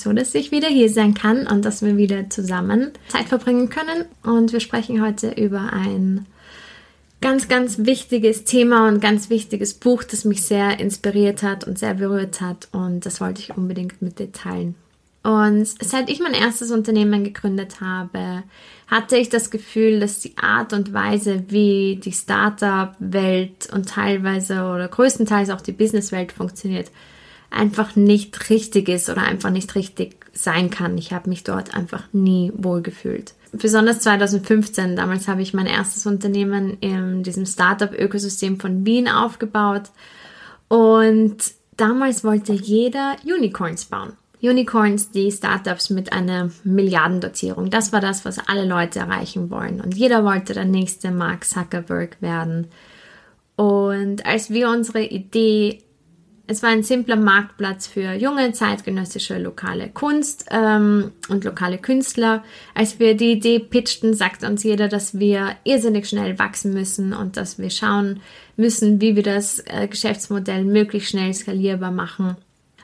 So, dass ich wieder hier sein kann und dass wir wieder zusammen Zeit verbringen können. Und wir sprechen heute über ein ganz, ganz wichtiges Thema und ganz wichtiges Buch, das mich sehr inspiriert hat und sehr berührt hat. Und das wollte ich unbedingt mit dir teilen. Und seit ich mein erstes Unternehmen gegründet habe, hatte ich das Gefühl, dass die Art und Weise, wie die Startup-Welt und teilweise oder größtenteils auch die Business-Welt funktioniert, einfach nicht richtig ist oder einfach nicht richtig sein kann. Ich habe mich dort einfach nie wohl gefühlt. Besonders 2015, damals habe ich mein erstes Unternehmen in diesem Startup-Ökosystem von Wien aufgebaut und damals wollte jeder Unicorns bauen. Unicorns, die Startups mit einer Milliardendotierung. Das war das, was alle Leute erreichen wollen. Und jeder wollte der nächste Mark Zuckerberg werden. Und als wir unsere Idee es war ein simpler Marktplatz für junge zeitgenössische lokale Kunst ähm, und lokale Künstler. Als wir die Idee pitchten, sagt uns jeder, dass wir irrsinnig schnell wachsen müssen und dass wir schauen müssen, wie wir das äh, Geschäftsmodell möglichst schnell skalierbar machen.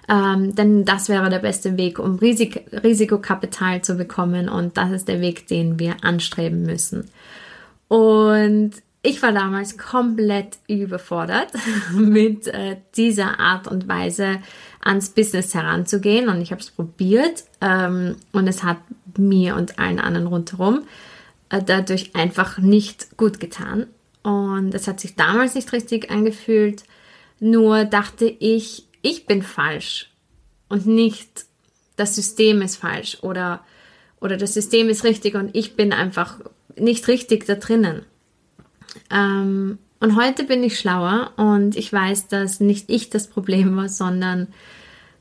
Ähm, denn das wäre der beste Weg, um Risik Risikokapital zu bekommen und das ist der Weg, den wir anstreben müssen. Und ich war damals komplett überfordert mit äh, dieser Art und Weise ans Business heranzugehen und ich habe es probiert ähm, und es hat mir und allen anderen rundherum äh, dadurch einfach nicht gut getan und es hat sich damals nicht richtig angefühlt, nur dachte ich, ich bin falsch und nicht das System ist falsch oder, oder das System ist richtig und ich bin einfach nicht richtig da drinnen. Ähm, und heute bin ich schlauer und ich weiß, dass nicht ich das Problem war, sondern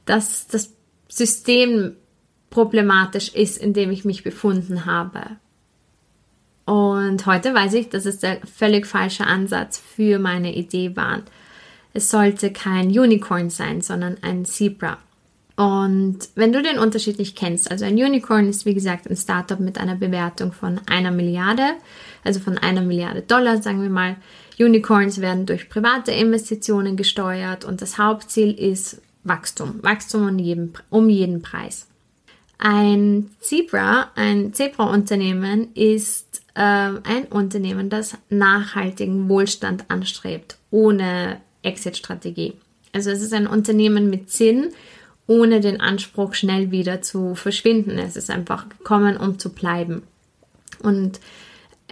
dass das System problematisch ist, in dem ich mich befunden habe. Und heute weiß ich, dass es der völlig falsche Ansatz für meine Idee war. Es sollte kein Unicorn sein, sondern ein Zebra. Und wenn du den Unterschied nicht kennst, also ein Unicorn ist wie gesagt ein Startup mit einer Bewertung von einer Milliarde, also von einer Milliarde Dollar, sagen wir mal. Unicorns werden durch private Investitionen gesteuert und das Hauptziel ist Wachstum. Wachstum um jeden, um jeden Preis. Ein Zebra, ein Zebra-Unternehmen ist äh, ein Unternehmen, das nachhaltigen Wohlstand anstrebt, ohne Exit-Strategie. Also es ist ein Unternehmen mit Sinn ohne den Anspruch, schnell wieder zu verschwinden. Es ist einfach gekommen, um zu bleiben. Und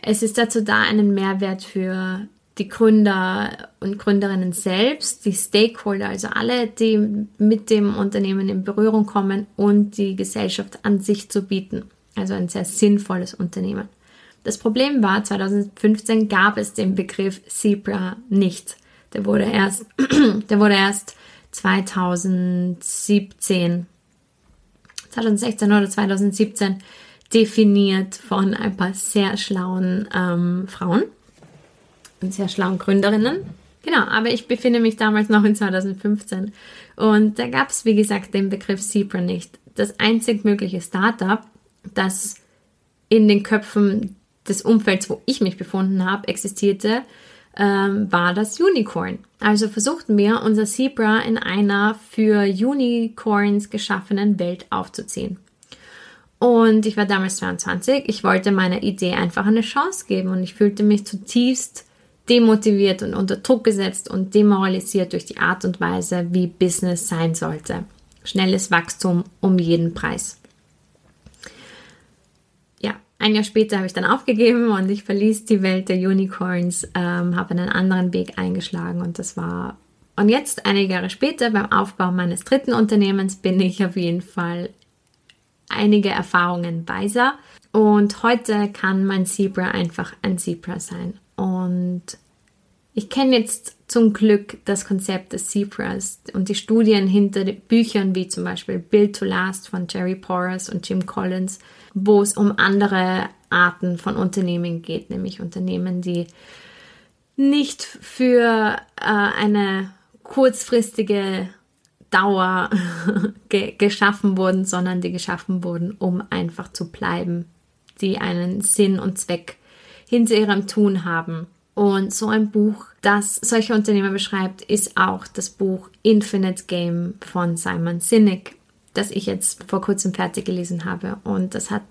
es ist dazu da, einen Mehrwert für die Gründer und Gründerinnen selbst, die Stakeholder, also alle, die mit dem Unternehmen in Berührung kommen und die Gesellschaft an sich zu bieten. Also ein sehr sinnvolles Unternehmen. Das Problem war, 2015 gab es den Begriff Zebra nicht. Der wurde erst, der wurde erst 2017, 2016 oder 2017 definiert von ein paar sehr schlauen ähm, Frauen und sehr schlauen Gründerinnen. Genau, aber ich befinde mich damals noch in 2015 und da gab es, wie gesagt, den Begriff Zebra nicht. Das einzig mögliche Startup, das in den Köpfen des Umfelds, wo ich mich befunden habe, existierte, ähm, war das Unicorn. Also versuchten wir, unser Zebra in einer für Unicorns geschaffenen Welt aufzuziehen. Und ich war damals 22. Ich wollte meiner Idee einfach eine Chance geben und ich fühlte mich zutiefst demotiviert und unter Druck gesetzt und demoralisiert durch die Art und Weise, wie Business sein sollte. Schnelles Wachstum um jeden Preis. Ein Jahr später habe ich dann aufgegeben und ich verließ die Welt der Unicorns, ähm, habe einen anderen Weg eingeschlagen und das war. Und jetzt, einige Jahre später, beim Aufbau meines dritten Unternehmens, bin ich auf jeden Fall einige Erfahrungen weiser. Und heute kann mein Zebra einfach ein Zebra sein. Und ich kenne jetzt zum Glück das Konzept des Zebras und die Studien hinter Büchern wie zum Beispiel Build to Last von Jerry Porras und Jim Collins, wo es um andere Arten von Unternehmen geht, nämlich Unternehmen, die nicht für äh, eine kurzfristige Dauer ge geschaffen wurden, sondern die geschaffen wurden, um einfach zu bleiben, die einen Sinn und Zweck hinter ihrem Tun haben. Und so ein Buch, das solche Unternehmer beschreibt, ist auch das Buch Infinite Game von Simon Sinek, das ich jetzt vor kurzem fertig gelesen habe. Und das hat,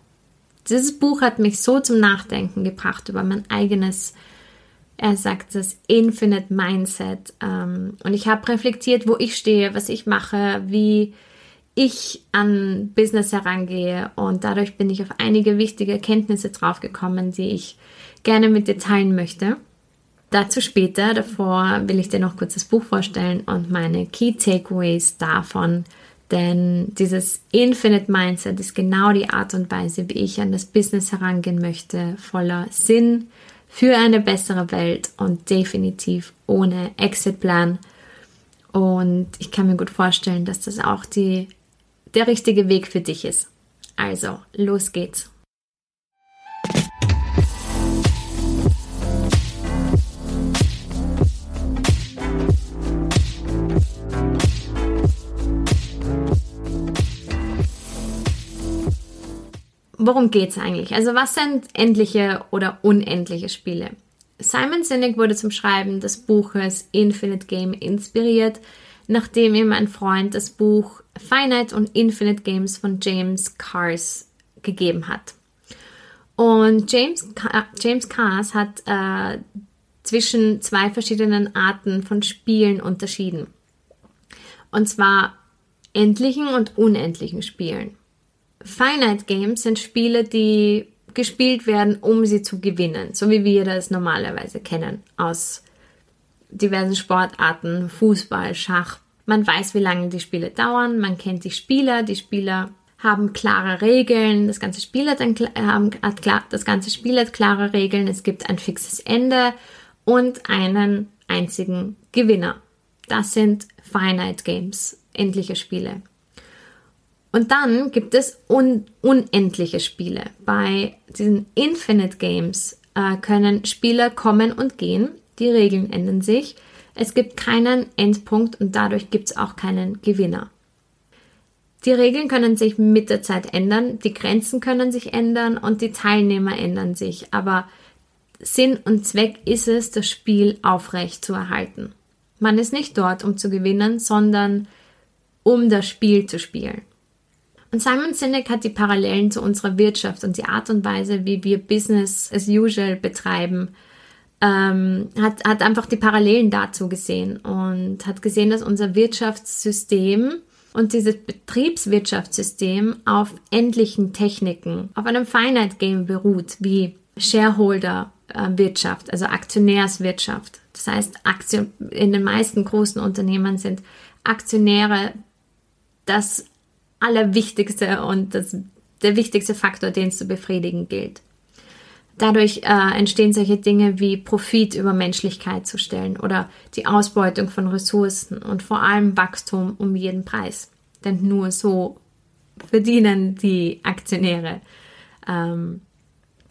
dieses Buch hat mich so zum Nachdenken gebracht über mein eigenes er sagt das Infinite Mindset. Ähm, und ich habe reflektiert, wo ich stehe, was ich mache, wie ich an Business herangehe. Und dadurch bin ich auf einige wichtige Erkenntnisse draufgekommen, die ich gerne mit dir teilen möchte. Dazu später. Davor will ich dir noch kurz das Buch vorstellen und meine Key Takeaways davon. Denn dieses Infinite Mindset ist genau die Art und Weise, wie ich an das Business herangehen möchte, voller Sinn, für eine bessere Welt und definitiv ohne Exitplan. Und ich kann mir gut vorstellen, dass das auch die, der richtige Weg für dich ist. Also, los geht's. Worum geht es eigentlich? Also was sind endliche oder unendliche Spiele? Simon Sinek wurde zum Schreiben des Buches Infinite Game inspiriert, nachdem ihm ein Freund das Buch Finite und Infinite Games von James Cars gegeben hat. Und James, James Cars hat äh, zwischen zwei verschiedenen Arten von Spielen unterschieden. Und zwar endlichen und unendlichen Spielen. Finite Games sind Spiele, die gespielt werden, um sie zu gewinnen, so wie wir das normalerweise kennen aus diversen Sportarten, Fußball, Schach. Man weiß, wie lange die Spiele dauern, man kennt die Spieler, die Spieler haben klare Regeln, das ganze Spiel hat, ein, hat klar, das ganze Spiel hat klare Regeln, es gibt ein fixes Ende und einen einzigen Gewinner. Das sind Finite Games, endliche Spiele. Und dann gibt es un unendliche Spiele. Bei diesen Infinite Games äh, können Spieler kommen und gehen. Die Regeln ändern sich. Es gibt keinen Endpunkt und dadurch gibt es auch keinen Gewinner. Die Regeln können sich mit der Zeit ändern, die Grenzen können sich ändern und die Teilnehmer ändern sich. Aber Sinn und Zweck ist es, das Spiel aufrecht zu erhalten. Man ist nicht dort, um zu gewinnen, sondern um das Spiel zu spielen. Und Simon Sinek hat die Parallelen zu unserer Wirtschaft und die Art und Weise, wie wir Business as usual betreiben, ähm, hat, hat einfach die Parallelen dazu gesehen und hat gesehen, dass unser Wirtschaftssystem und dieses Betriebswirtschaftssystem auf endlichen Techniken, auf einem Finite Game beruht, wie Shareholder-Wirtschaft, also Aktionärswirtschaft. Das heißt, Aktion, in den meisten großen Unternehmen sind Aktionäre das allerwichtigste und das, der wichtigste Faktor, den es zu befriedigen gilt. Dadurch äh, entstehen solche Dinge wie Profit über Menschlichkeit zu stellen oder die Ausbeutung von Ressourcen und vor allem Wachstum um jeden Preis. Denn nur so verdienen die Aktionäre. Ähm,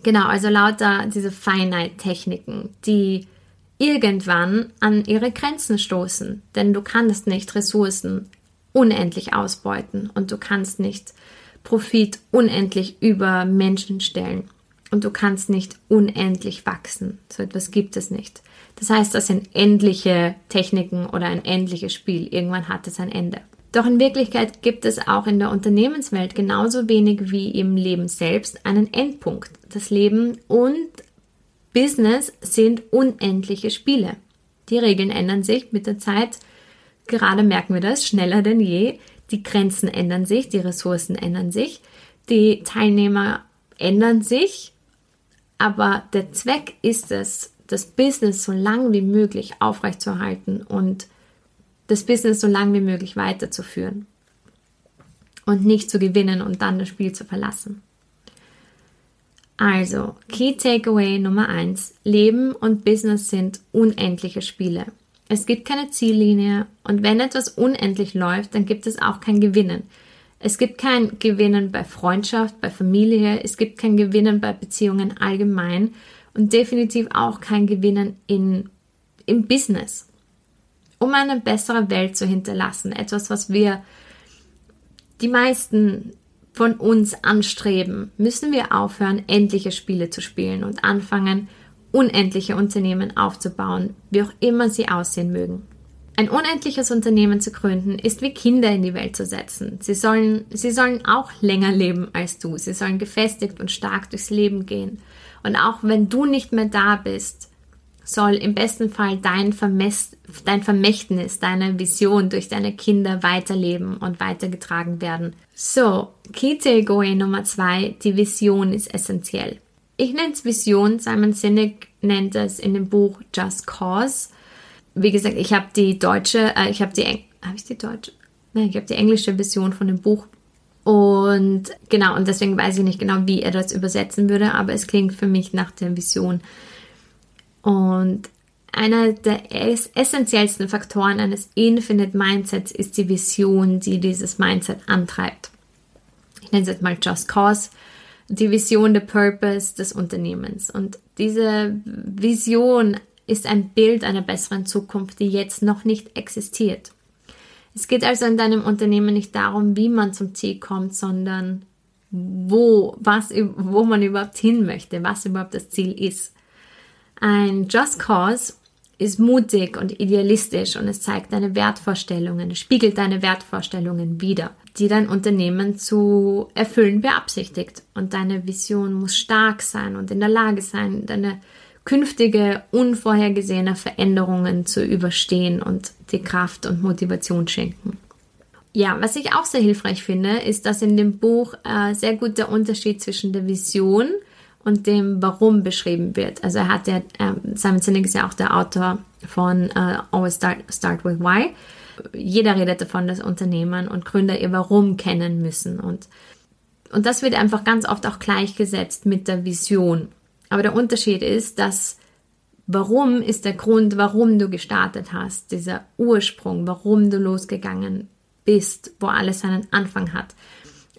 genau, also lauter diese Finite-Techniken, die irgendwann an ihre Grenzen stoßen. Denn du kannst nicht Ressourcen unendlich ausbeuten und du kannst nicht Profit unendlich über Menschen stellen und du kannst nicht unendlich wachsen. So etwas gibt es nicht. Das heißt, das sind endliche Techniken oder ein endliches Spiel. Irgendwann hat es ein Ende. Doch in Wirklichkeit gibt es auch in der Unternehmenswelt genauso wenig wie im Leben selbst einen Endpunkt. Das Leben und Business sind unendliche Spiele. Die Regeln ändern sich mit der Zeit Gerade merken wir das schneller denn je. Die Grenzen ändern sich, die Ressourcen ändern sich, die Teilnehmer ändern sich, aber der Zweck ist es, das Business so lang wie möglich aufrechtzuerhalten und das Business so lang wie möglich weiterzuführen und nicht zu gewinnen und dann das Spiel zu verlassen. Also, Key Takeaway Nummer eins: Leben und Business sind unendliche Spiele. Es gibt keine Ziellinie und wenn etwas unendlich läuft, dann gibt es auch kein Gewinnen. Es gibt kein Gewinnen bei Freundschaft, bei Familie, es gibt kein Gewinnen bei Beziehungen allgemein und definitiv auch kein Gewinnen in, im Business. Um eine bessere Welt zu hinterlassen, etwas, was wir die meisten von uns anstreben, müssen wir aufhören, endliche Spiele zu spielen und anfangen, unendliche Unternehmen aufzubauen, wie auch immer sie aussehen mögen. Ein unendliches Unternehmen zu gründen, ist wie Kinder in die Welt zu setzen. Sie sollen, sie sollen auch länger leben als du. Sie sollen gefestigt und stark durchs Leben gehen. Und auch wenn du nicht mehr da bist, soll im besten Fall dein, Vermess, dein Vermächtnis, deine Vision durch deine Kinder weiterleben und weitergetragen werden. So, Key Takeaway Nummer zwei, die Vision ist essentiell. Ich nenne es Vision, Simon Sinek nennt es in dem Buch Just Cause. Wie gesagt, ich habe die deutsche, äh, ich habe die, habe ich die deutsche? Nein, ich habe die englische Version von dem Buch. Und genau, und deswegen weiß ich nicht genau, wie er das übersetzen würde, aber es klingt für mich nach der Vision. Und einer der essentiellsten Faktoren eines Infinite Mindsets ist die Vision, die dieses Mindset antreibt. Ich nenne es jetzt mal Just Cause, die Vision, der Purpose des Unternehmens. Und diese Vision ist ein Bild einer besseren Zukunft, die jetzt noch nicht existiert. Es geht also in deinem Unternehmen nicht darum, wie man zum Ziel kommt, sondern wo, was, wo man überhaupt hin möchte, was überhaupt das Ziel ist. Ein Just Cause ist mutig und idealistisch und es zeigt deine Wertvorstellungen, spiegelt deine Wertvorstellungen wider, die dein Unternehmen zu erfüllen beabsichtigt. Und deine Vision muss stark sein und in der Lage sein, deine künftige unvorhergesehene Veränderungen zu überstehen und die Kraft und Motivation schenken. Ja, was ich auch sehr hilfreich finde, ist, dass in dem Buch äh, sehr gut der Unterschied zwischen der Vision und dem Warum beschrieben wird. Also er hat ja, äh, Simon Sinek ist ja auch der Autor von äh, Always Start, Start with Why. Jeder redet davon, dass Unternehmen und Gründer ihr Warum kennen müssen. Und, und das wird einfach ganz oft auch gleichgesetzt mit der Vision. Aber der Unterschied ist, dass Warum ist der Grund, warum du gestartet hast, dieser Ursprung, warum du losgegangen bist, wo alles seinen Anfang hat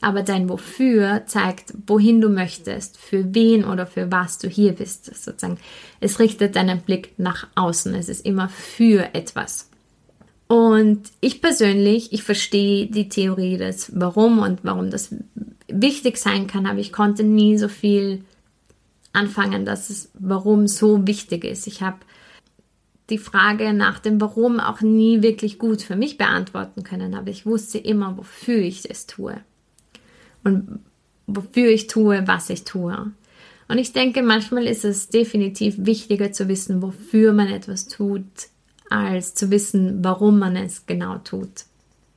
aber dein Wofür zeigt, wohin du möchtest, für wen oder für was du hier bist. Sozusagen, es richtet deinen Blick nach außen. Es ist immer für etwas. Und ich persönlich, ich verstehe die Theorie des Warum und warum das wichtig sein kann, aber ich konnte nie so viel anfangen, dass es Warum so wichtig ist. Ich habe die Frage nach dem Warum auch nie wirklich gut für mich beantworten können, aber ich wusste immer, wofür ich es tue und wofür ich tue, was ich tue. Und ich denke, manchmal ist es definitiv wichtiger zu wissen, wofür man etwas tut, als zu wissen, warum man es genau tut.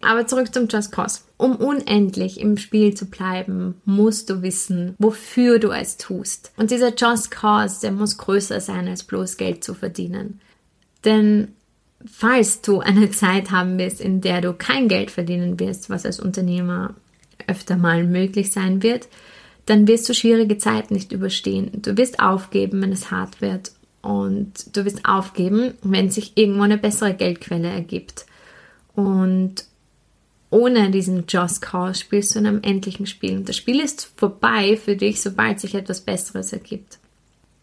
Aber zurück zum Just Cause. Um unendlich im Spiel zu bleiben, musst du wissen, wofür du es tust. Und dieser Just Cause, der muss größer sein, als bloß Geld zu verdienen. Denn falls du eine Zeit haben wirst, in der du kein Geld verdienen wirst, was als Unternehmer öfter mal möglich sein wird, dann wirst du schwierige Zeiten nicht überstehen. Du wirst aufgeben, wenn es hart wird. Und du wirst aufgeben, wenn sich irgendwo eine bessere Geldquelle ergibt. Und ohne diesen Just Cause spielst du in einem endlichen Spiel. Und das Spiel ist vorbei für dich, sobald sich etwas Besseres ergibt.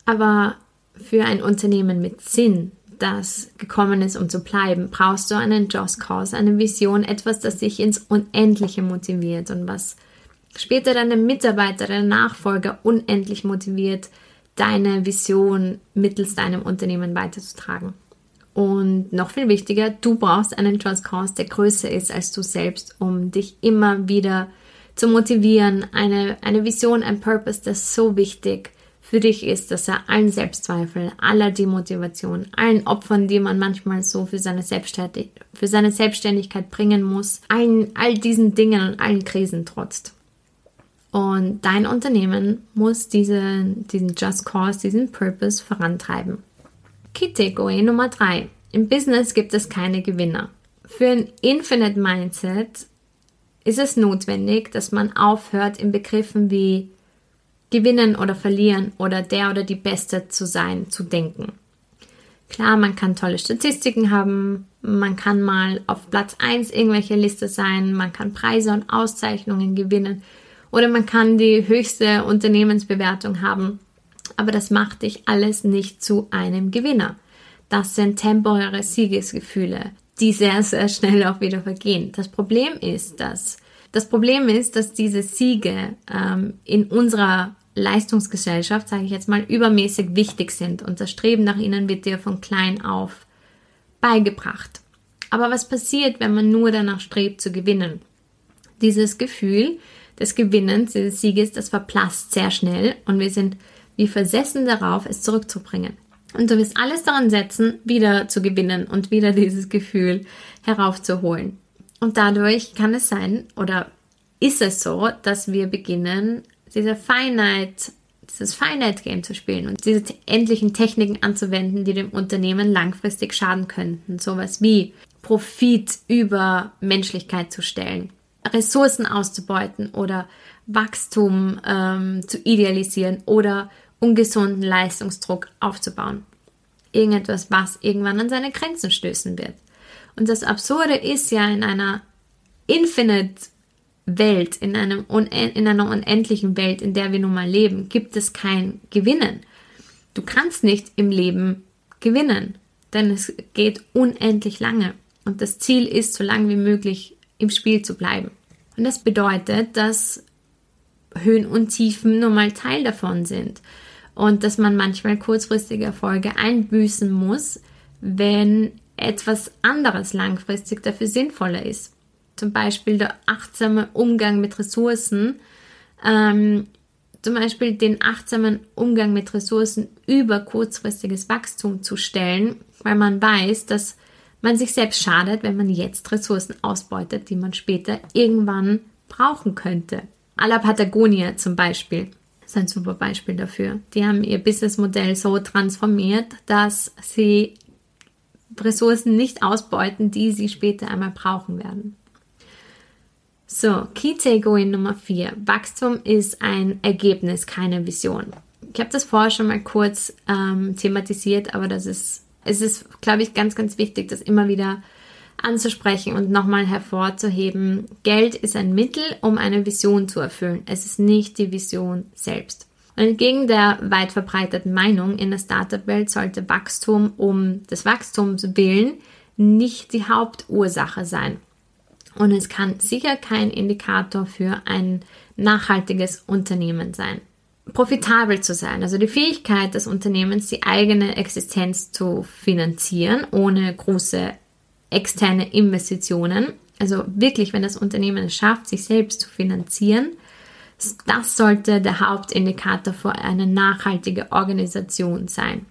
Aber für ein Unternehmen mit Sinn, das gekommen ist, um zu bleiben, brauchst du einen Just Cause, eine Vision, etwas, das dich ins Unendliche motiviert und was später deine Mitarbeiter, deine Nachfolger unendlich motiviert, deine Vision mittels deinem Unternehmen weiterzutragen. Und noch viel wichtiger, du brauchst einen Just Cause, der größer ist als du selbst, um dich immer wieder zu motivieren. Eine, eine Vision, ein Purpose, das so wichtig für dich ist, dass er allen Selbstzweifel, aller Demotivation, allen Opfern, die man manchmal so für seine, Selbstständig für seine Selbstständigkeit bringen muss, allen, all diesen Dingen und allen Krisen trotzt. Und dein Unternehmen muss diese, diesen Just Cause, diesen Purpose vorantreiben. Key Takeaway Nummer 3. Im Business gibt es keine Gewinner. Für ein Infinite Mindset ist es notwendig, dass man aufhört, in Begriffen wie gewinnen oder verlieren oder der oder die Beste zu sein, zu denken. Klar, man kann tolle Statistiken haben, man kann mal auf Platz 1 irgendwelche Liste sein, man kann Preise und Auszeichnungen gewinnen oder man kann die höchste Unternehmensbewertung haben. Aber das macht dich alles nicht zu einem Gewinner. Das sind temporäre Siegesgefühle, die sehr, sehr schnell auch wieder vergehen. Das Problem ist, dass das Problem ist, dass diese Siege ähm, in unserer Leistungsgesellschaft, sage ich jetzt mal, übermäßig wichtig sind und das Streben nach ihnen wird dir von klein auf beigebracht. Aber was passiert, wenn man nur danach strebt zu gewinnen? Dieses Gefühl des Gewinnens, des Sieges, das verblasst sehr schnell und wir sind wie versessen darauf, es zurückzubringen. Und du wirst alles daran setzen, wieder zu gewinnen und wieder dieses Gefühl heraufzuholen. Und dadurch kann es sein, oder ist es so, dass wir beginnen, diese Finite, dieses Finite Game zu spielen und diese endlichen Techniken anzuwenden, die dem Unternehmen langfristig schaden könnten. Sowas wie Profit über Menschlichkeit zu stellen, Ressourcen auszubeuten oder Wachstum ähm, zu idealisieren oder ungesunden Leistungsdruck aufzubauen. Irgendetwas, was irgendwann an seine Grenzen stößen wird. Und das Absurde ist ja in einer Infinite Welt, in, einem in einer unendlichen Welt, in der wir nun mal leben, gibt es kein Gewinnen. Du kannst nicht im Leben gewinnen, denn es geht unendlich lange. Und das Ziel ist, so lange wie möglich im Spiel zu bleiben. Und das bedeutet, dass Höhen und Tiefen nun mal Teil davon sind. Und dass man manchmal kurzfristige Erfolge einbüßen muss, wenn etwas anderes langfristig dafür sinnvoller ist zum Beispiel der achtsame Umgang mit Ressourcen, ähm, zum Beispiel den achtsamen Umgang mit Ressourcen über kurzfristiges Wachstum zu stellen, weil man weiß, dass man sich selbst schadet, wenn man jetzt Ressourcen ausbeutet, die man später irgendwann brauchen könnte. A la Patagonia zum Beispiel ist ein super Beispiel dafür. Die haben ihr Businessmodell so transformiert, dass sie Ressourcen nicht ausbeuten, die sie später einmal brauchen werden. So, Key Takeaway Nummer 4. Wachstum ist ein Ergebnis, keine Vision. Ich habe das vorher schon mal kurz ähm, thematisiert, aber das ist, es ist, glaube ich, ganz, ganz wichtig, das immer wieder anzusprechen und nochmal hervorzuheben. Geld ist ein Mittel, um eine Vision zu erfüllen. Es ist nicht die Vision selbst. Und entgegen der weit verbreiteten Meinung in der Startup-Welt sollte Wachstum um des Wachstums willen nicht die Hauptursache sein. Und es kann sicher kein Indikator für ein nachhaltiges Unternehmen sein. Profitabel zu sein, also die Fähigkeit des Unternehmens, die eigene Existenz zu finanzieren, ohne große externe Investitionen. Also wirklich, wenn das Unternehmen es schafft, sich selbst zu finanzieren, das sollte der Hauptindikator für eine nachhaltige Organisation sein.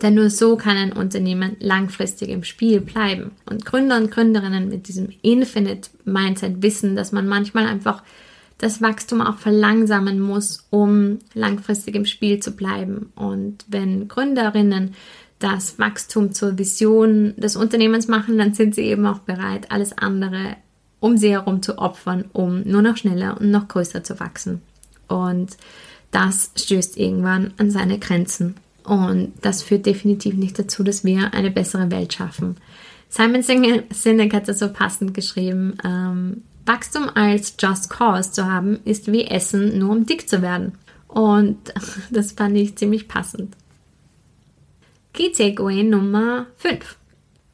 Denn nur so kann ein Unternehmen langfristig im Spiel bleiben. Und Gründer und Gründerinnen mit diesem Infinite Mindset wissen, dass man manchmal einfach das Wachstum auch verlangsamen muss, um langfristig im Spiel zu bleiben. Und wenn Gründerinnen das Wachstum zur Vision des Unternehmens machen, dann sind sie eben auch bereit, alles andere um sie herum zu opfern, um nur noch schneller und noch größer zu wachsen. Und das stößt irgendwann an seine Grenzen. Und das führt definitiv nicht dazu, dass wir eine bessere Welt schaffen. Simon Sinek hat das so passend geschrieben. Ähm, Wachstum als Just Cause zu haben, ist wie Essen, nur um dick zu werden. Und das fand ich ziemlich passend. Key Takeaway Nummer 5.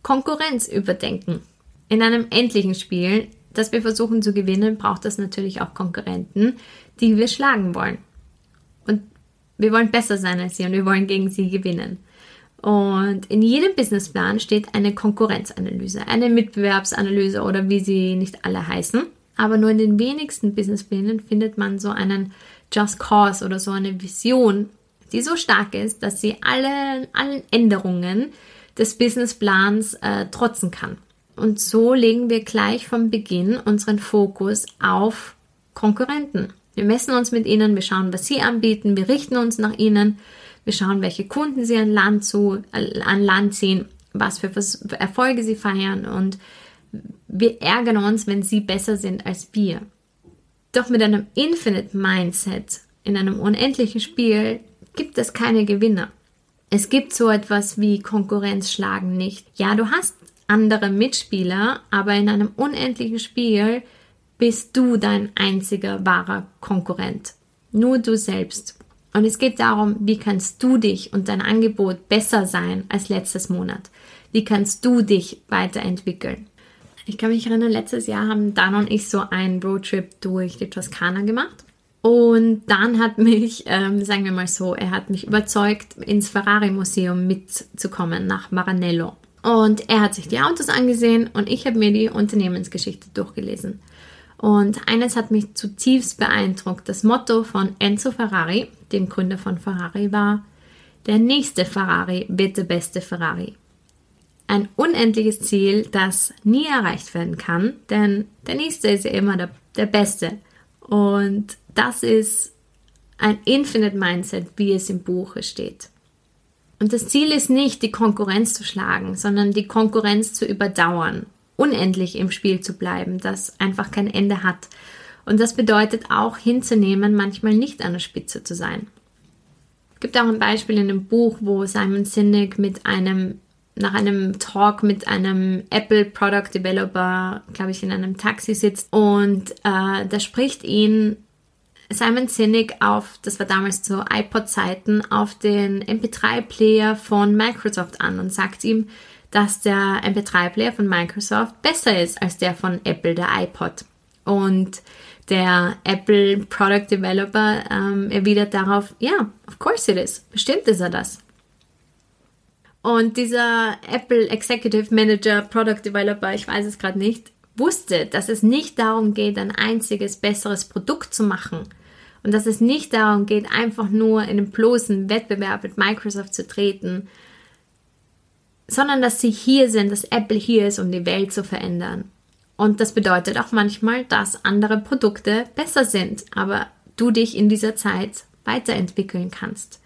Konkurrenz überdenken. In einem endlichen Spiel, das wir versuchen zu gewinnen, braucht es natürlich auch Konkurrenten, die wir schlagen wollen. Und wir wollen besser sein als sie und wir wollen gegen sie gewinnen. Und in jedem Businessplan steht eine Konkurrenzanalyse, eine Mitbewerbsanalyse oder wie sie nicht alle heißen. Aber nur in den wenigsten Businessplänen findet man so einen Just Cause oder so eine Vision, die so stark ist, dass sie allen, allen Änderungen des Businessplans äh, trotzen kann. Und so legen wir gleich vom Beginn unseren Fokus auf Konkurrenten. Wir messen uns mit ihnen, wir schauen, was sie anbieten, wir richten uns nach ihnen, wir schauen, welche Kunden sie an Land, zu, an Land ziehen, was für Erfolge sie feiern und wir ärgern uns, wenn sie besser sind als wir. Doch mit einem Infinite Mindset in einem unendlichen Spiel gibt es keine Gewinner. Es gibt so etwas wie Konkurrenzschlagen nicht. Ja, du hast andere Mitspieler, aber in einem unendlichen Spiel bist du dein einziger wahrer Konkurrent. Nur du selbst. Und es geht darum, wie kannst du dich und dein Angebot besser sein als letztes Monat? Wie kannst du dich weiterentwickeln? Ich kann mich erinnern, letztes Jahr haben Dan und ich so einen Roadtrip durch die Toskana gemacht. Und dann hat mich, ähm, sagen wir mal so, er hat mich überzeugt, ins Ferrari-Museum mitzukommen nach Maranello. Und er hat sich die Autos angesehen und ich habe mir die Unternehmensgeschichte durchgelesen. Und eines hat mich zutiefst beeindruckt. Das Motto von Enzo Ferrari, dem Gründer von Ferrari, war, der nächste Ferrari wird der beste Ferrari. Ein unendliches Ziel, das nie erreicht werden kann, denn der nächste ist ja immer der, der beste. Und das ist ein Infinite Mindset, wie es im Buche steht. Und das Ziel ist nicht, die Konkurrenz zu schlagen, sondern die Konkurrenz zu überdauern, unendlich im Spiel zu bleiben, das einfach kein Ende hat. Und das bedeutet auch hinzunehmen, manchmal nicht an der Spitze zu sein. Es gibt auch ein Beispiel in dem Buch, wo Simon Sinek mit einem nach einem Talk mit einem Apple Product Developer, glaube ich, in einem Taxi sitzt und äh, da spricht ihn Simon Sinek auf, das war damals zu iPod-Zeiten, auf den MP3-Player von Microsoft an und sagt ihm, dass der MP3-Player von Microsoft besser ist als der von Apple, der iPod. Und der Apple Product Developer ähm, erwidert darauf, ja, yeah, of course it is. Bestimmt ist er das. Und dieser Apple Executive Manager, Product Developer, ich weiß es gerade nicht, wusste, dass es nicht darum geht, ein einziges besseres Produkt zu machen und dass es nicht darum geht, einfach nur in einen bloßen Wettbewerb mit Microsoft zu treten, sondern dass sie hier sind, dass Apple hier ist, um die Welt zu verändern. Und das bedeutet auch manchmal, dass andere Produkte besser sind, aber du dich in dieser Zeit weiterentwickeln kannst.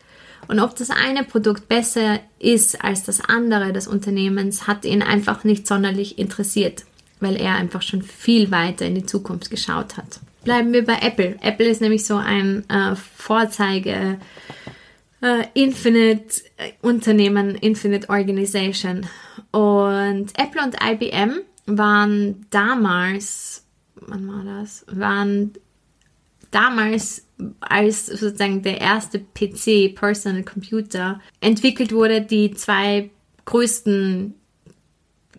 Und ob das eine Produkt besser ist als das andere des Unternehmens, hat ihn einfach nicht sonderlich interessiert, weil er einfach schon viel weiter in die Zukunft geschaut hat. Bleiben wir bei Apple. Apple ist nämlich so ein äh, Vorzeige äh, Infinite äh, Unternehmen, Infinite Organization. Und Apple und IBM waren damals, wann war das? Waren damals als sozusagen der erste PC, Personal Computer, entwickelt wurde, die zwei größten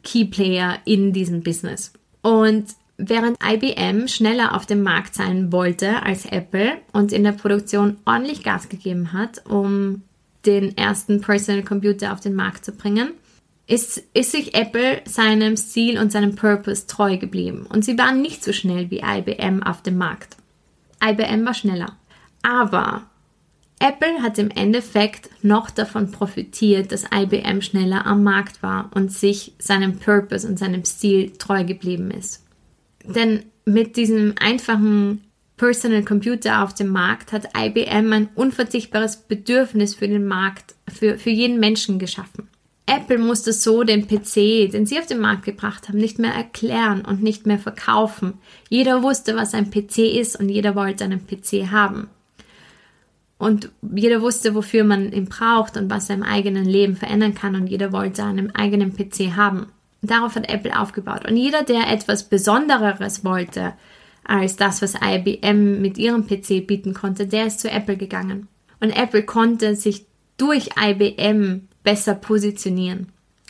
Keyplayer in diesem Business. Und während IBM schneller auf dem Markt sein wollte als Apple und in der Produktion ordentlich Gas gegeben hat, um den ersten Personal Computer auf den Markt zu bringen, ist, ist sich Apple seinem Ziel und seinem Purpose treu geblieben. Und sie waren nicht so schnell wie IBM auf dem Markt. IBM war schneller. Aber Apple hat im Endeffekt noch davon profitiert, dass IBM schneller am Markt war und sich seinem Purpose und seinem Stil treu geblieben ist. Denn mit diesem einfachen Personal Computer auf dem Markt hat IBM ein unverzichtbares Bedürfnis für den Markt, für, für jeden Menschen geschaffen. Apple musste so den PC, den sie auf den Markt gebracht haben, nicht mehr erklären und nicht mehr verkaufen. Jeder wusste, was ein PC ist und jeder wollte einen PC haben. Und jeder wusste, wofür man ihn braucht und was er im eigenen Leben verändern kann und jeder wollte einen eigenen PC haben. Darauf hat Apple aufgebaut. Und jeder, der etwas Besondereres wollte als das, was IBM mit ihrem PC bieten konnte, der ist zu Apple gegangen. Und Apple konnte sich durch IBM besser positionieren.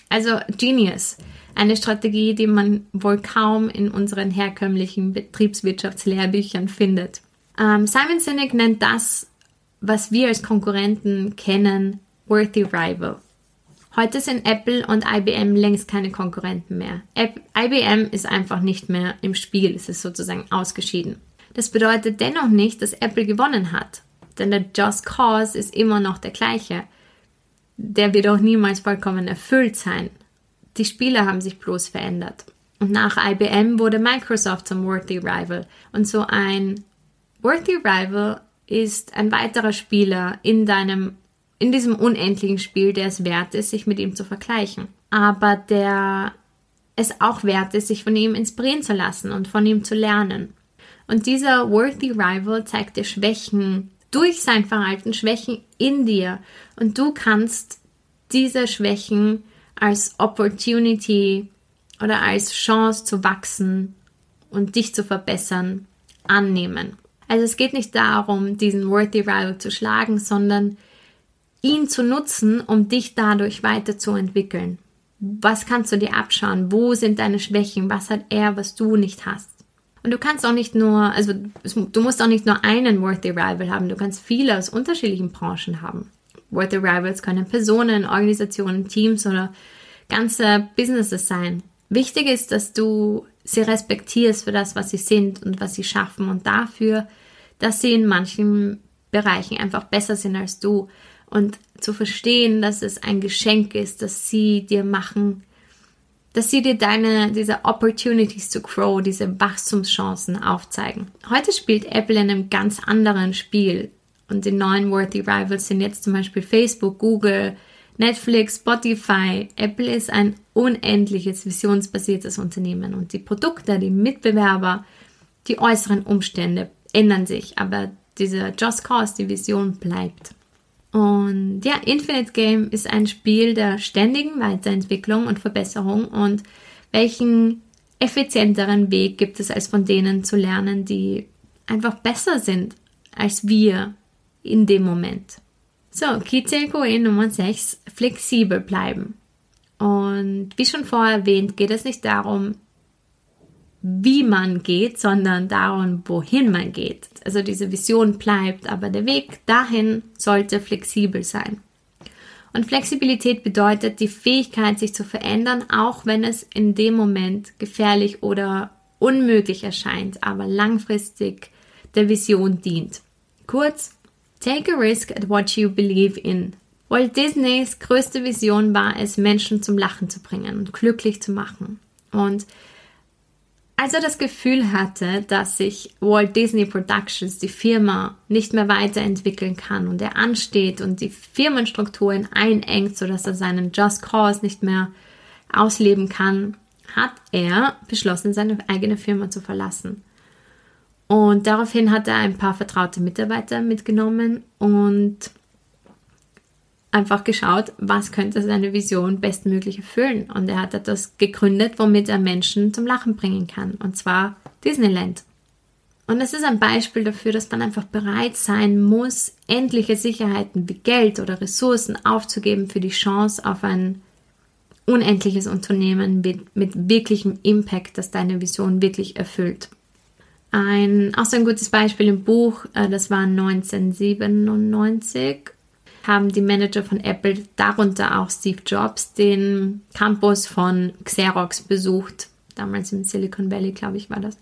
Also Genius. Eine Strategie, die man wohl kaum in unseren herkömmlichen Betriebswirtschaftslehrbüchern findet. Ähm, Simon Sinek nennt das, was wir als Konkurrenten kennen, worthy rival. Heute sind Apple und IBM längst keine Konkurrenten mehr. IBM ist einfach nicht mehr im Spiel, es ist sozusagen ausgeschieden. Das bedeutet dennoch nicht, dass Apple gewonnen hat, denn der Just Cause ist immer noch der gleiche der wird auch niemals vollkommen erfüllt sein. Die Spieler haben sich bloß verändert. Und nach IBM wurde Microsoft zum Worthy Rival. Und so ein Worthy Rival ist ein weiterer Spieler in deinem, in diesem unendlichen Spiel, der es wert ist, sich mit ihm zu vergleichen. Aber der es auch wert ist, sich von ihm inspirieren zu lassen und von ihm zu lernen. Und dieser Worthy Rival zeigt dir Schwächen durch sein Verhalten Schwächen in dir und du kannst diese Schwächen als Opportunity oder als Chance zu wachsen und dich zu verbessern annehmen. Also es geht nicht darum, diesen Worthy Rival zu schlagen, sondern ihn zu nutzen, um dich dadurch weiterzuentwickeln. Was kannst du dir abschauen? Wo sind deine Schwächen? Was hat er, was du nicht hast? Und du kannst auch nicht nur, also du musst auch nicht nur einen Worthy Rival haben, du kannst viele aus unterschiedlichen Branchen haben. Worthy Rivals können Personen, Organisationen, Teams oder ganze Businesses sein. Wichtig ist, dass du sie respektierst für das, was sie sind und was sie schaffen und dafür, dass sie in manchen Bereichen einfach besser sind als du und zu verstehen, dass es ein Geschenk ist, dass sie dir machen, dass sie dir deine, diese Opportunities to grow, diese Wachstumschancen aufzeigen. Heute spielt Apple in einem ganz anderen Spiel und die neuen Worthy Rivals sind jetzt zum Beispiel Facebook, Google, Netflix, Spotify. Apple ist ein unendliches visionsbasiertes Unternehmen und die Produkte, die Mitbewerber, die äußeren Umstände ändern sich, aber diese Just Cause, die Vision bleibt. Und ja, Infinite Game ist ein Spiel der ständigen Weiterentwicklung und Verbesserung und welchen effizienteren Weg gibt es als von denen zu lernen, die einfach besser sind als wir in dem Moment. So, KCLQE Nummer 6, flexibel bleiben. Und wie schon vorher erwähnt, geht es nicht darum, wie man geht, sondern darum, wohin man geht. Also diese Vision bleibt, aber der Weg dahin sollte flexibel sein. Und Flexibilität bedeutet die Fähigkeit, sich zu verändern, auch wenn es in dem Moment gefährlich oder unmöglich erscheint, aber langfristig der Vision dient. Kurz, take a risk at what you believe in. Walt Disneys größte Vision war es, Menschen zum Lachen zu bringen und glücklich zu machen. Und als er das Gefühl hatte, dass sich Walt Disney Productions, die Firma, nicht mehr weiterentwickeln kann und er ansteht und die Firmenstrukturen einengt, sodass er seinen Just Cause nicht mehr ausleben kann, hat er beschlossen, seine eigene Firma zu verlassen. Und daraufhin hat er ein paar vertraute Mitarbeiter mitgenommen und einfach geschaut, was könnte seine Vision bestmöglich erfüllen. Und er hat etwas gegründet, womit er Menschen zum Lachen bringen kann. Und zwar Disneyland. Und das ist ein Beispiel dafür, dass man einfach bereit sein muss, endliche Sicherheiten wie Geld oder Ressourcen aufzugeben für die Chance auf ein unendliches Unternehmen mit, mit wirklichem Impact, das deine Vision wirklich erfüllt. Ein, auch so ein gutes Beispiel im Buch, äh, das war 1997 haben die Manager von Apple, darunter auch Steve Jobs, den Campus von Xerox besucht. Damals im Silicon Valley, glaube ich, war das.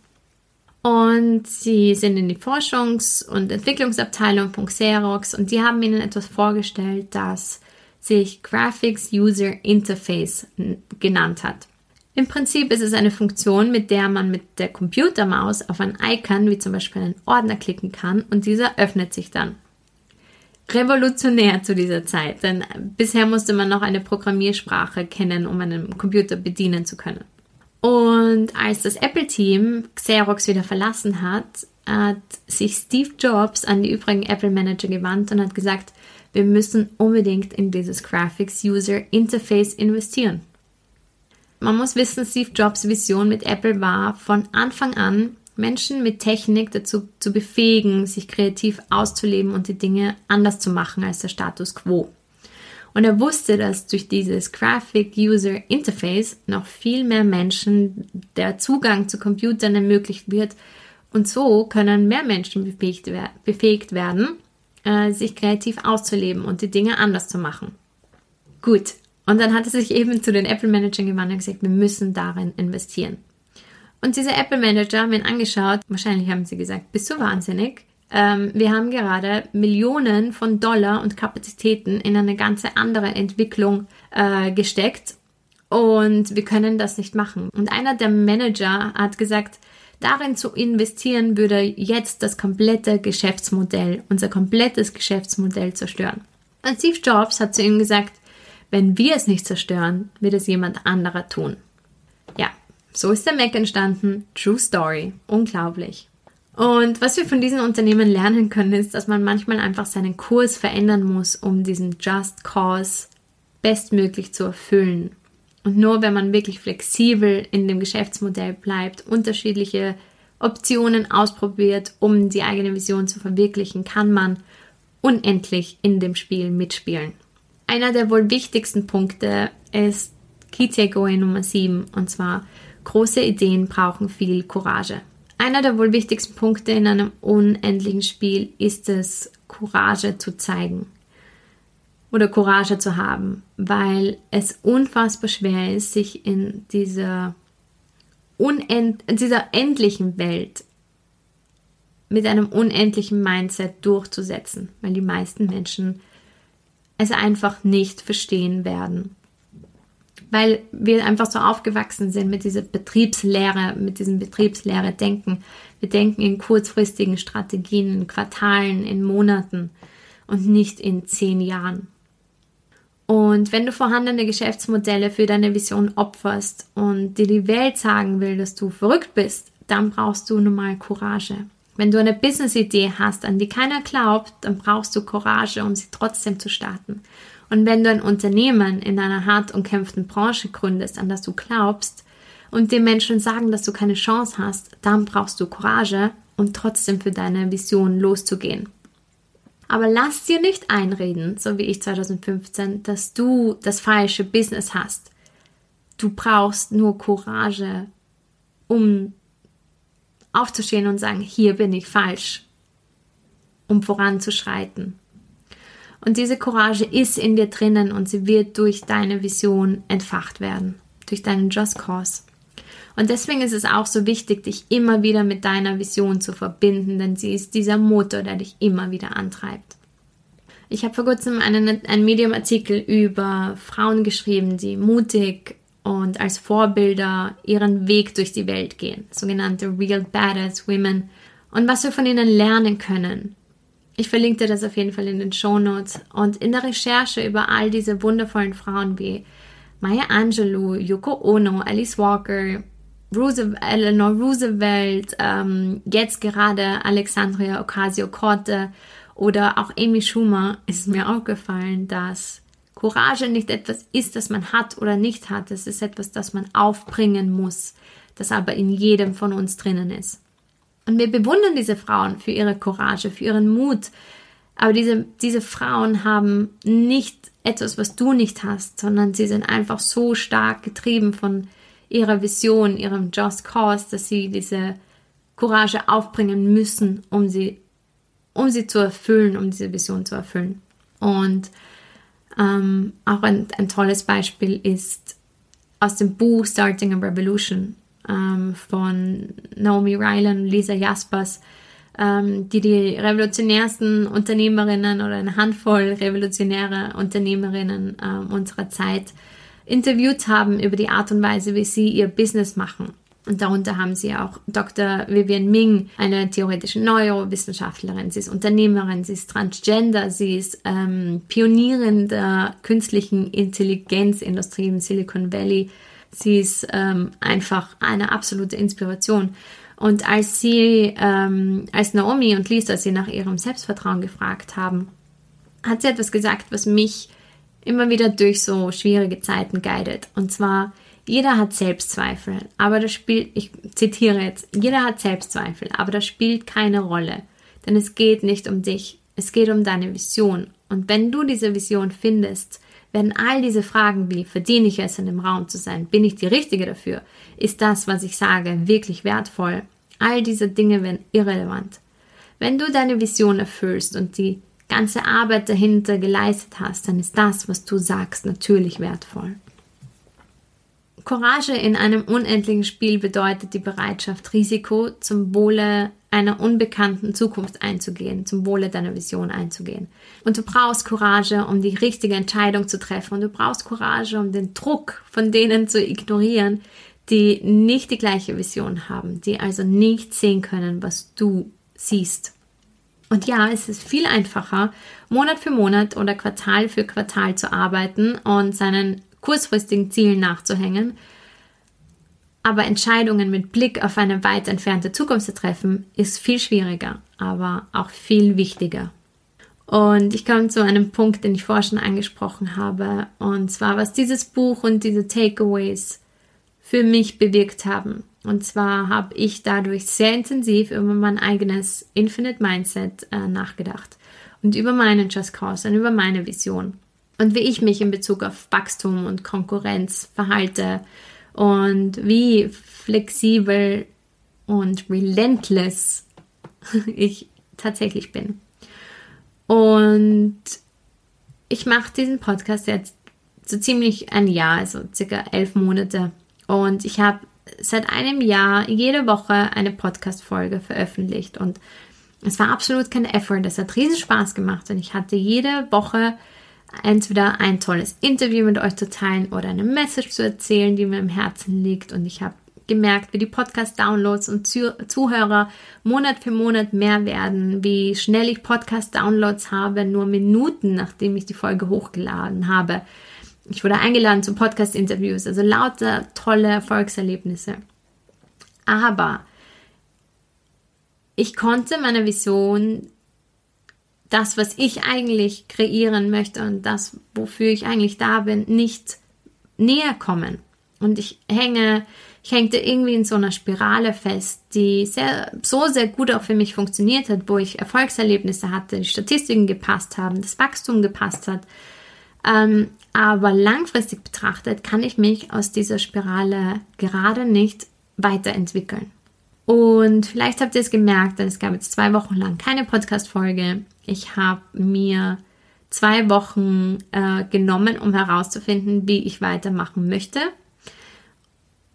Und sie sind in die Forschungs- und Entwicklungsabteilung von Xerox und die haben ihnen etwas vorgestellt, das sich Graphics User Interface genannt hat. Im Prinzip ist es eine Funktion, mit der man mit der Computermaus auf ein Icon, wie zum Beispiel einen Ordner, klicken kann und dieser öffnet sich dann revolutionär zu dieser Zeit, denn bisher musste man noch eine Programmiersprache kennen, um einen Computer bedienen zu können. Und als das Apple-Team Xerox wieder verlassen hat, hat sich Steve Jobs an die übrigen Apple-Manager gewandt und hat gesagt, wir müssen unbedingt in dieses Graphics User Interface investieren. Man muss wissen, Steve Jobs Vision mit Apple war von Anfang an Menschen mit Technik dazu zu befähigen, sich kreativ auszuleben und die Dinge anders zu machen als der Status quo. Und er wusste, dass durch dieses Graphic User Interface noch viel mehr Menschen der Zugang zu Computern ermöglicht wird. Und so können mehr Menschen befähigt, befähigt werden, äh, sich kreativ auszuleben und die Dinge anders zu machen. Gut. Und dann hat er sich eben zu den Apple Managern gewandt und gesagt, wir müssen darin investieren. Und diese Apple Manager haben ihn angeschaut. Wahrscheinlich haben sie gesagt, bist du wahnsinnig? Ähm, wir haben gerade Millionen von Dollar und Kapazitäten in eine ganze andere Entwicklung äh, gesteckt und wir können das nicht machen. Und einer der Manager hat gesagt, darin zu investieren würde jetzt das komplette Geschäftsmodell, unser komplettes Geschäftsmodell zerstören. Und Steve Jobs hat zu ihm gesagt, wenn wir es nicht zerstören, wird es jemand anderer tun. Ja, so ist der Mac entstanden. True Story. Unglaublich. Und was wir von diesen Unternehmen lernen können, ist, dass man manchmal einfach seinen Kurs verändern muss, um diesen Just Cause bestmöglich zu erfüllen. Und nur wenn man wirklich flexibel in dem Geschäftsmodell bleibt, unterschiedliche Optionen ausprobiert, um die eigene Vision zu verwirklichen, kann man unendlich in dem Spiel mitspielen. Einer der wohl wichtigsten Punkte ist Key Takeaway Nummer 7 und zwar große Ideen brauchen viel Courage. Einer der wohl wichtigsten Punkte in einem unendlichen Spiel ist es, Courage zu zeigen oder Courage zu haben, weil es unfassbar schwer ist, sich in dieser, unend, in dieser endlichen Welt mit einem unendlichen Mindset durchzusetzen, weil die meisten Menschen es einfach nicht verstehen werden. Weil wir einfach so aufgewachsen sind mit dieser Betriebslehre, mit diesem Betriebslehre denken. Wir denken in kurzfristigen Strategien, in Quartalen, in Monaten und nicht in zehn Jahren. Und wenn du vorhandene Geschäftsmodelle für deine Vision opferst und dir die Welt sagen will, dass du verrückt bist, dann brauchst du nun mal Courage. Wenn du eine Business-Idee hast, an die keiner glaubt, dann brauchst du Courage, um sie trotzdem zu starten. Und wenn du ein Unternehmen in einer hart umkämpften Branche gründest, an das du glaubst, und den Menschen sagen, dass du keine Chance hast, dann brauchst du Courage, um trotzdem für deine Vision loszugehen. Aber lass dir nicht einreden, so wie ich 2015, dass du das falsche Business hast. Du brauchst nur Courage, um aufzustehen und sagen, hier bin ich falsch, um voranzuschreiten. Und diese Courage ist in dir drinnen und sie wird durch deine Vision entfacht werden, durch deinen Just Cause. Und deswegen ist es auch so wichtig, dich immer wieder mit deiner Vision zu verbinden, denn sie ist dieser Motor, der dich immer wieder antreibt. Ich habe vor kurzem einen, einen Medium-Artikel über Frauen geschrieben, die mutig und als Vorbilder ihren Weg durch die Welt gehen, sogenannte Real Badass Women, und was wir von ihnen lernen können. Ich verlinke dir das auf jeden Fall in den Show Notes. Und in der Recherche über all diese wundervollen Frauen wie Maya Angelou, Yoko Ono, Alice Walker, Roosevelt, Eleanor Roosevelt, ähm, jetzt gerade Alexandria Ocasio-Cortez oder auch Amy Schumer ist mir aufgefallen, dass Courage nicht etwas ist, das man hat oder nicht hat. Es ist etwas, das man aufbringen muss, das aber in jedem von uns drinnen ist. Und wir bewundern diese Frauen für ihre Courage, für ihren Mut. Aber diese, diese Frauen haben nicht etwas, was du nicht hast, sondern sie sind einfach so stark getrieben von ihrer Vision, ihrem Just Cause, dass sie diese Courage aufbringen müssen, um sie, um sie zu erfüllen, um diese Vision zu erfüllen. Und ähm, auch ein, ein tolles Beispiel ist aus dem Buch Starting a Revolution ähm, von Naomi Rylan und Lisa Jaspers, ähm, die die revolutionärsten Unternehmerinnen oder eine Handvoll revolutionäre Unternehmerinnen äh, unserer Zeit interviewt haben über die Art und Weise, wie sie ihr Business machen. Und darunter haben sie auch Dr. Vivian Ming, eine theoretische Neurowissenschaftlerin. Sie ist Unternehmerin, sie ist Transgender, sie ist ähm, Pionierin der künstlichen Intelligenzindustrie im Silicon Valley. Sie ist ähm, einfach eine absolute Inspiration. Und als sie, ähm, als Naomi und Lisa sie nach ihrem Selbstvertrauen gefragt haben, hat sie etwas gesagt, was mich immer wieder durch so schwierige Zeiten guidet. Und zwar, jeder hat Selbstzweifel, aber das spielt, ich zitiere jetzt, jeder hat Selbstzweifel, aber das spielt keine Rolle. Denn es geht nicht um dich, es geht um deine Vision. Und wenn du diese Vision findest, werden all diese Fragen wie, verdiene ich es in dem Raum zu sein? Bin ich die Richtige dafür? Ist das, was ich sage, wirklich wertvoll? All diese Dinge werden irrelevant. Wenn du deine Vision erfüllst und die ganze Arbeit dahinter geleistet hast, dann ist das, was du sagst, natürlich wertvoll. Courage in einem unendlichen Spiel bedeutet die Bereitschaft, Risiko zum Wohle einer unbekannten Zukunft einzugehen, zum Wohle deiner Vision einzugehen. Und du brauchst Courage, um die richtige Entscheidung zu treffen. Und du brauchst Courage, um den Druck von denen zu ignorieren, die nicht die gleiche Vision haben, die also nicht sehen können, was du siehst. Und ja, es ist viel einfacher, Monat für Monat oder Quartal für Quartal zu arbeiten und seinen kurzfristigen Zielen nachzuhängen. Aber Entscheidungen mit Blick auf eine weit entfernte Zukunft zu treffen, ist viel schwieriger, aber auch viel wichtiger. Und ich komme zu einem Punkt, den ich vorher schon angesprochen habe, und zwar, was dieses Buch und diese Takeaways für mich bewirkt haben. Und zwar habe ich dadurch sehr intensiv über mein eigenes Infinite Mindset äh, nachgedacht und über meinen Just Cause und über meine Vision und wie ich mich in Bezug auf Wachstum und Konkurrenz verhalte und wie flexibel und relentless ich tatsächlich bin. Und ich mache diesen Podcast jetzt so ziemlich ein Jahr, also circa elf Monate. Und ich habe seit einem Jahr jede Woche eine Podcast-Folge veröffentlicht. Und es war absolut kein Effort. Es hat riesen Spaß gemacht. Und ich hatte jede Woche entweder ein tolles Interview mit euch zu teilen oder eine Message zu erzählen, die mir im Herzen liegt. Und ich habe gemerkt, wie die Podcast-Downloads und Zuhörer Monat für Monat mehr werden, wie schnell ich Podcast-Downloads habe, nur Minuten nachdem ich die Folge hochgeladen habe. Ich wurde eingeladen zu Podcast-Interviews, also lauter tolle Erfolgserlebnisse. Aber ich konnte meiner Vision, das, was ich eigentlich kreieren möchte und das, wofür ich eigentlich da bin, nicht näher kommen. Und ich hänge ich hängte irgendwie in so einer Spirale fest, die sehr, so sehr gut auch für mich funktioniert hat, wo ich Erfolgserlebnisse hatte, die Statistiken gepasst haben, das Wachstum gepasst hat. Ähm, aber langfristig betrachtet kann ich mich aus dieser Spirale gerade nicht weiterentwickeln. Und vielleicht habt ihr es gemerkt, denn es gab jetzt zwei Wochen lang keine Podcast-Folge. Ich habe mir zwei Wochen äh, genommen, um herauszufinden, wie ich weitermachen möchte.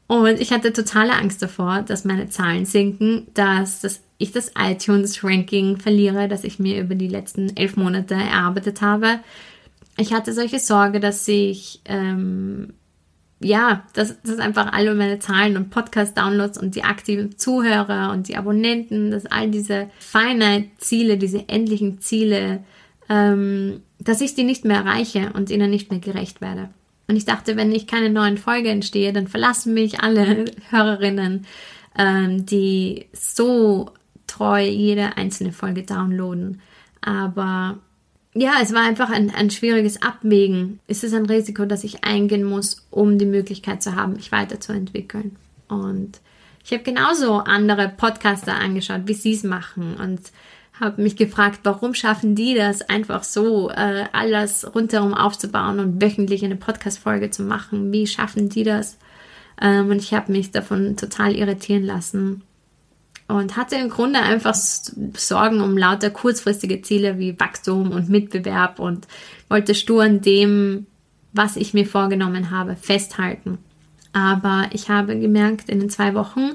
Und ich hatte totale Angst davor, dass meine Zahlen sinken, dass, dass ich das iTunes-Ranking verliere, das ich mir über die letzten elf Monate erarbeitet habe. Ich hatte solche Sorge, dass ich, ähm, ja, dass, dass einfach alle meine Zahlen und Podcast-Downloads und die aktiven Zuhörer und die Abonnenten, dass all diese Finite-Ziele, diese endlichen Ziele, ähm, dass ich die nicht mehr erreiche und ihnen nicht mehr gerecht werde. Und ich dachte, wenn ich keine neuen Folge entstehe, dann verlassen mich alle Hörerinnen, ähm, die so treu jede einzelne Folge downloaden. Aber ja, es war einfach ein, ein schwieriges Abwägen. Ist es ein Risiko, das ich eingehen muss, um die Möglichkeit zu haben, mich weiterzuentwickeln? Und ich habe genauso andere Podcaster angeschaut, wie sie es machen. Und habe mich gefragt, warum schaffen die das einfach so, äh, alles rundherum aufzubauen und wöchentlich eine Podcast-Folge zu machen? Wie schaffen die das? Ähm, und ich habe mich davon total irritieren lassen und hatte im Grunde einfach Sorgen um lauter kurzfristige Ziele wie Wachstum und Mitbewerb und wollte stur an dem, was ich mir vorgenommen habe, festhalten. Aber ich habe gemerkt, in den zwei Wochen,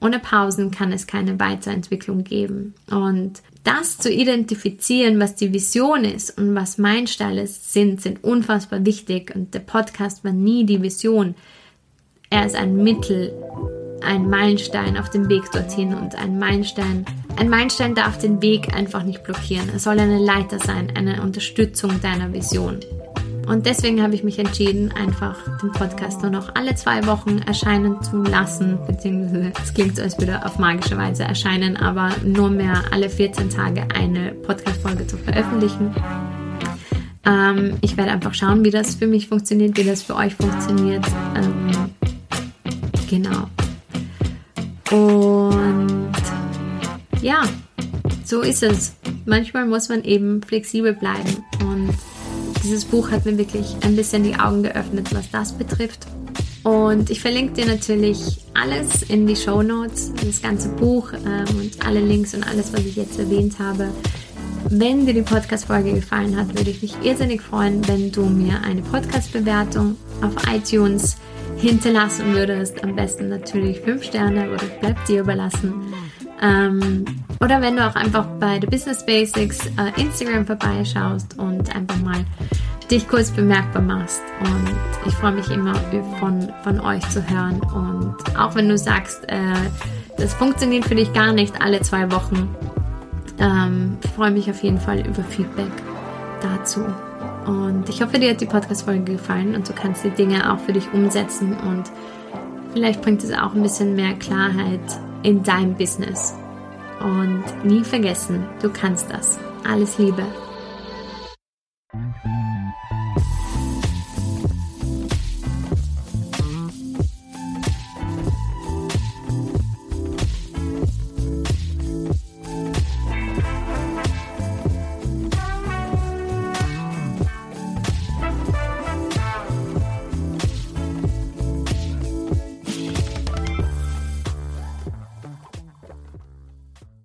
ohne Pausen kann es keine Weiterentwicklung geben. Und das zu identifizieren, was die Vision ist und was Meilensteine sind, sind unfassbar wichtig. Und der Podcast war nie die Vision. Er ist ein Mittel, ein Meilenstein auf dem Weg dorthin und ein Meilenstein. Ein Meilenstein darf den Weg einfach nicht blockieren. Er soll eine Leiter sein, eine Unterstützung deiner Vision. Und deswegen habe ich mich entschieden, einfach den Podcast nur noch alle zwei Wochen erscheinen zu lassen. Beziehungsweise, es klingt so, als würde er auf magische Weise erscheinen, aber nur mehr alle 14 Tage eine Podcast-Folge zu veröffentlichen. Ähm, ich werde einfach schauen, wie das für mich funktioniert, wie das für euch funktioniert. Ähm, genau. Und ja, so ist es. Manchmal muss man eben flexibel bleiben und dieses Buch hat mir wirklich ein bisschen die Augen geöffnet, was das betrifft. Und ich verlinke dir natürlich alles in die Show Notes, das ganze Buch ähm, und alle Links und alles, was ich jetzt erwähnt habe. Wenn dir die Podcast-Folge gefallen hat, würde ich mich irrsinnig freuen, wenn du mir eine Podcast-Bewertung auf iTunes hinterlassen würdest. Am besten natürlich 5 Sterne, das bleibt dir überlassen. Ähm, oder wenn du auch einfach bei The Business Basics äh, Instagram vorbeischaust und einfach mal dich kurz bemerkbar machst. Und ich freue mich immer von, von euch zu hören. Und auch wenn du sagst, äh, das funktioniert für dich gar nicht alle zwei Wochen, ähm, freue mich auf jeden Fall über Feedback dazu. Und ich hoffe, dir hat die Podcast-Folge gefallen und du kannst die Dinge auch für dich umsetzen und vielleicht bringt es auch ein bisschen mehr Klarheit in deinem Business. Und nie vergessen, du kannst das. Alles Liebe.